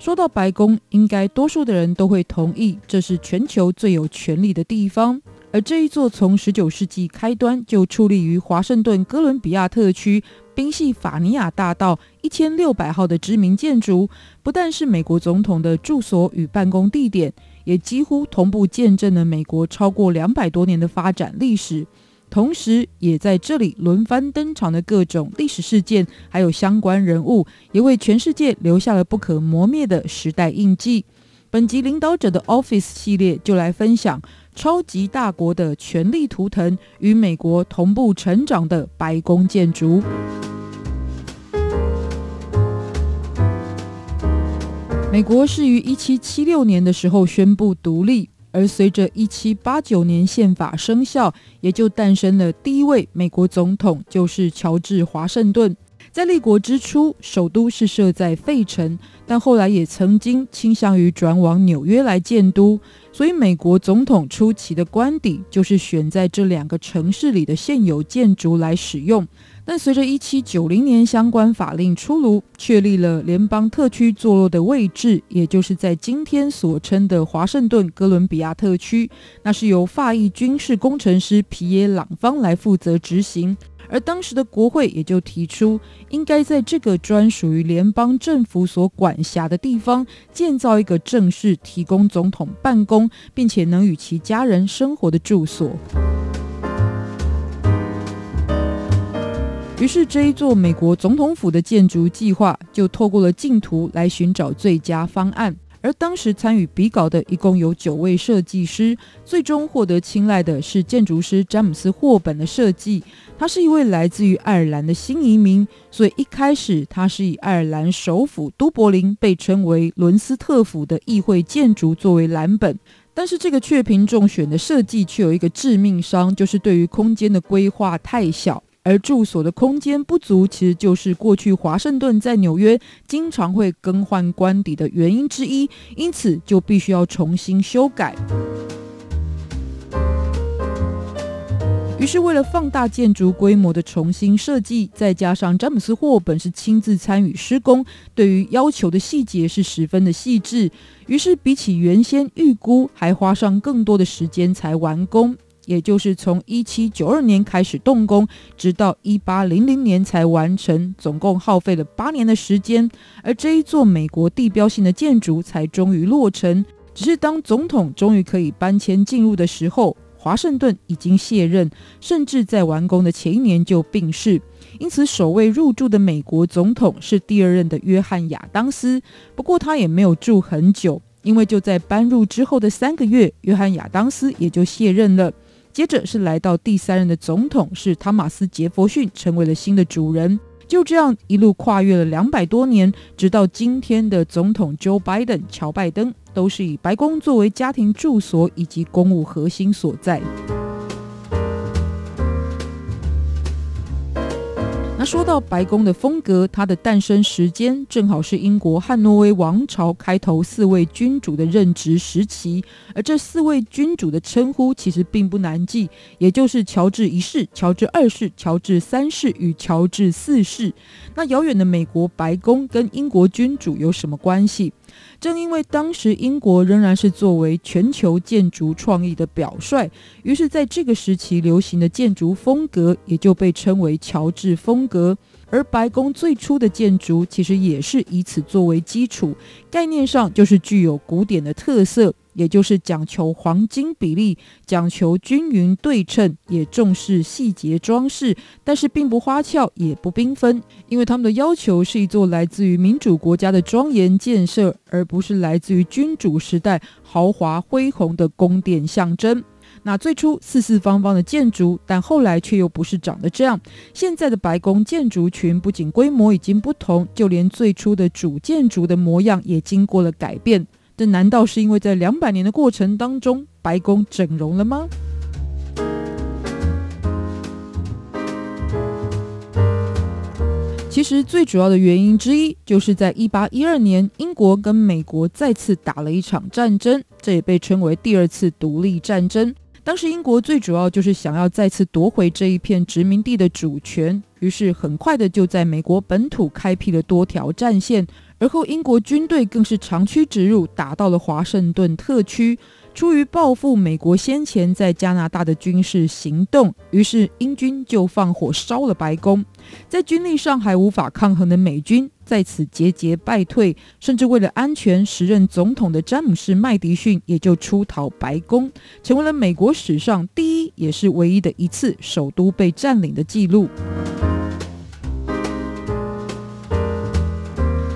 说到白宫，应该多数的人都会同意，这是全球最有权力的地方。而这一座从十九世纪开端就矗立于华盛顿哥伦比亚特区宾夕法尼亚大道一千六百号的知名建筑，不但是美国总统的住所与办公地点，也几乎同步见证了美国超过两百多年的发展历史。同时，也在这里轮番登场的各种历史事件，还有相关人物，也为全世界留下了不可磨灭的时代印记。本集领导者的 Office 系列就来分享超级大国的权力图腾与美国同步成长的白宫建筑。美国是于一七七六年的时候宣布独立。而随着一七八九年宪法生效，也就诞生了第一位美国总统，就是乔治华盛顿。在立国之初，首都是设在费城，但后来也曾经倾向于转往纽约来建都。所以，美国总统初期的官邸就是选在这两个城市里的现有建筑来使用。但随着一七九零年相关法令出炉，确立了联邦特区坐落的位置，也就是在今天所称的华盛顿哥伦比亚特区，那是由法裔军事工程师皮耶·朗方来负责执行。而当时的国会也就提出，应该在这个专属于联邦政府所管辖的地方，建造一个正式提供总统办公，并且能与其家人生活的住所。于是，这一座美国总统府的建筑计划就透过了竞图来寻找最佳方案。而当时参与比稿的一共有九位设计师，最终获得青睐的是建筑师詹姆斯霍本的设计。他是一位来自于爱尔兰的新移民，所以一开始他是以爱尔兰首府都柏林被称为伦斯特府的议会建筑作为蓝本。但是这个雀屏中选的设计却有一个致命伤，就是对于空间的规划太小。而住所的空间不足，其实就是过去华盛顿在纽约经常会更换官邸的原因之一，因此就必须要重新修改。于是，为了放大建筑规模的重新设计，再加上詹姆斯·霍本是亲自参与施工，对于要求的细节是十分的细致，于是比起原先预估，还花上更多的时间才完工。也就是从一七九二年开始动工，直到一八零零年才完成，总共耗费了八年的时间。而这一座美国地标性的建筑才终于落成。只是当总统终于可以搬迁进入的时候，华盛顿已经卸任，甚至在完工的前一年就病逝。因此，首位入住的美国总统是第二任的约翰亚当斯。不过他也没有住很久，因为就在搬入之后的三个月，约翰亚当斯也就卸任了。接着是来到第三任的总统，是汤马斯·杰佛逊，成为了新的主人。就这样一路跨越了两百多年，直到今天的总统 Joe Biden 乔拜登，都是以白宫作为家庭住所以及公务核心所在。那说到白宫的风格，它的诞生时间正好是英国汉诺威王朝开头四位君主的任职时期，而这四位君主的称呼其实并不难记，也就是乔治一世、乔治二世、乔治三世与乔治四世。那遥远的美国白宫跟英国君主有什么关系？正因为当时英国仍然是作为全球建筑创意的表率，于是在这个时期流行的建筑风格也就被称为乔治风格。而白宫最初的建筑其实也是以此作为基础，概念上就是具有古典的特色。也就是讲求黄金比例，讲求均匀对称，也重视细节装饰，但是并不花俏，也不缤纷，因为他们的要求是一座来自于民主国家的庄严建设，而不是来自于君主时代豪华恢宏的宫殿象征。那最初四四方方的建筑，但后来却又不是长得这样。现在的白宫建筑群不仅规模已经不同，就连最初的主建筑的模样也经过了改变。这难道是因为在两百年的过程当中，白宫整容了吗？其实最主要的原因之一，就是在一八一二年，英国跟美国再次打了一场战争，这也被称为第二次独立战争。当时英国最主要就是想要再次夺回这一片殖民地的主权，于是很快的就在美国本土开辟了多条战线，而后英国军队更是长驱直入，打到了华盛顿特区。出于报复美国先前在加拿大的军事行动，于是英军就放火烧了白宫。在军力上还无法抗衡的美军在此节节败退，甚至为了安全，时任总统的詹姆士麦迪逊也就出逃白宫，成为了美国史上第一也是唯一的一次首都被占领的记录。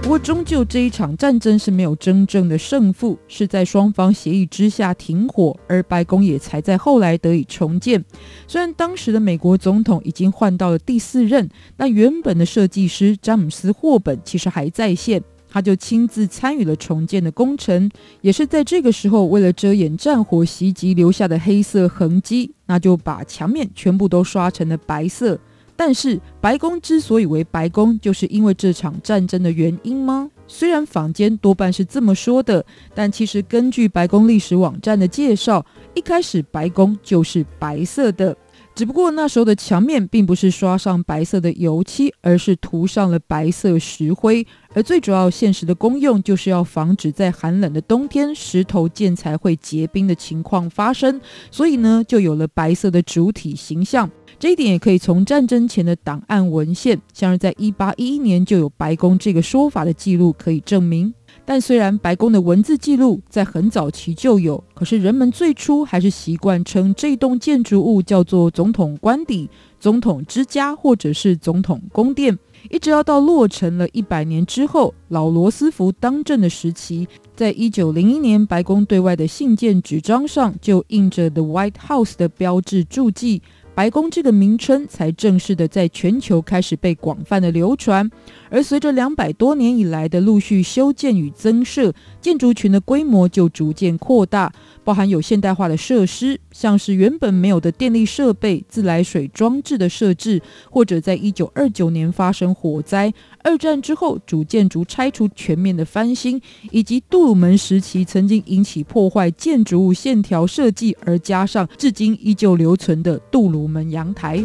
不过，终究这一场战争是没有真正的胜负，是在双方协议之下停火，而白宫也才在后来得以重建。虽然当时的美国总统已经换到了第四任，但原本的设计师詹姆斯·霍本其实还在线，他就亲自参与了重建的工程。也是在这个时候，为了遮掩战火袭击留下的黑色痕迹，那就把墙面全部都刷成了白色。但是白宫之所以为白宫，就是因为这场战争的原因吗？虽然坊间多半是这么说的，但其实根据白宫历史网站的介绍，一开始白宫就是白色的，只不过那时候的墙面并不是刷上白色的油漆，而是涂上了白色石灰。而最主要现实的功用，就是要防止在寒冷的冬天，石头建材会结冰的情况发生，所以呢，就有了白色的主体形象。这一点也可以从战争前的档案文献，像是在1811年就有白宫这个说法的记录可以证明。但虽然白宫的文字记录在很早期就有，可是人们最初还是习惯称这栋建筑物叫做总统官邸、总统之家或者是总统宫殿。一直要到落成了一百年之后，老罗斯福当政的时期，在一九零一年白宫对外的信件纸张上就印着 The White House 的标志注记。白宫这个名称才正式的在全球开始被广泛的流传，而随着两百多年以来的陆续修建与增设，建筑群的规模就逐渐扩大，包含有现代化的设施，像是原本没有的电力设备、自来水装置的设置，或者在一九二九年发生火灾。二战之后，主建筑拆除全面的翻新，以及杜鲁门时期曾经引起破坏建筑物线条设计，而加上至今依旧留存的杜鲁门阳台。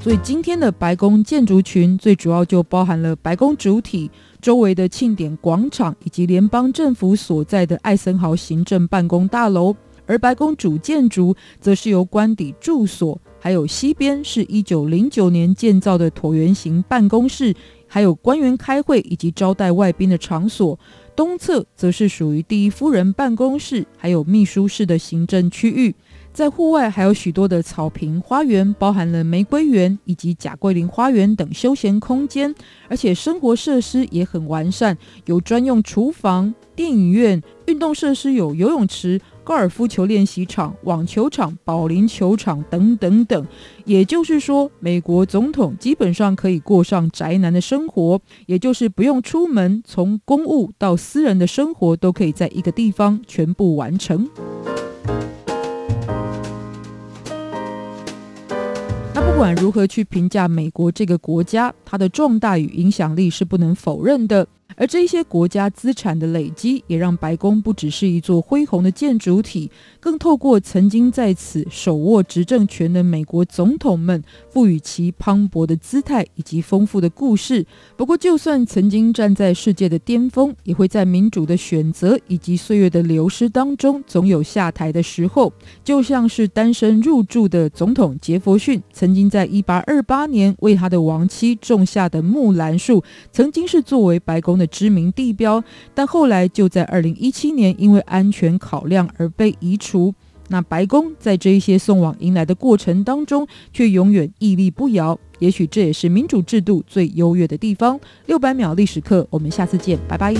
所以今天的白宫建筑群最主要就包含了白宫主体周围的庆典广场，以及联邦政府所在的艾森豪行政办公大楼，而白宫主建筑则是由官邸住所。还有西边是一九零九年建造的椭圆形办公室，还有官员开会以及招待外宾的场所。东侧则是属于第一夫人办公室，还有秘书室的行政区域。在户外还有许多的草坪花园，包含了玫瑰园以及贾桂林花园等休闲空间，而且生活设施也很完善，有专用厨房、电影院、运动设施有游泳池。高尔夫球练习场、网球场、保龄球场等等等，也就是说，美国总统基本上可以过上宅男的生活，也就是不用出门，从公务到私人的生活都可以在一个地方全部完成。那不管如何去评价美国这个国家，它的壮大与影响力是不能否认的。而这些国家资产的累积，也让白宫不只是一座恢宏的建筑体，更透过曾经在此手握执政权的美国总统们，赋予其磅礴的姿态以及丰富的故事。不过，就算曾经站在世界的巅峰，也会在民主的选择以及岁月的流失当中，总有下台的时候。就像是单身入住的总统杰佛逊，曾经在一八二八年为他的亡妻种下的木兰树，曾经是作为白宫的的知名地标，但后来就在二零一七年因为安全考量而被移除。那白宫在这一些送往迎来的过程当中，却永远屹立不摇。也许这也是民主制度最优越的地方。六百秒历史课，我们下次见，拜拜。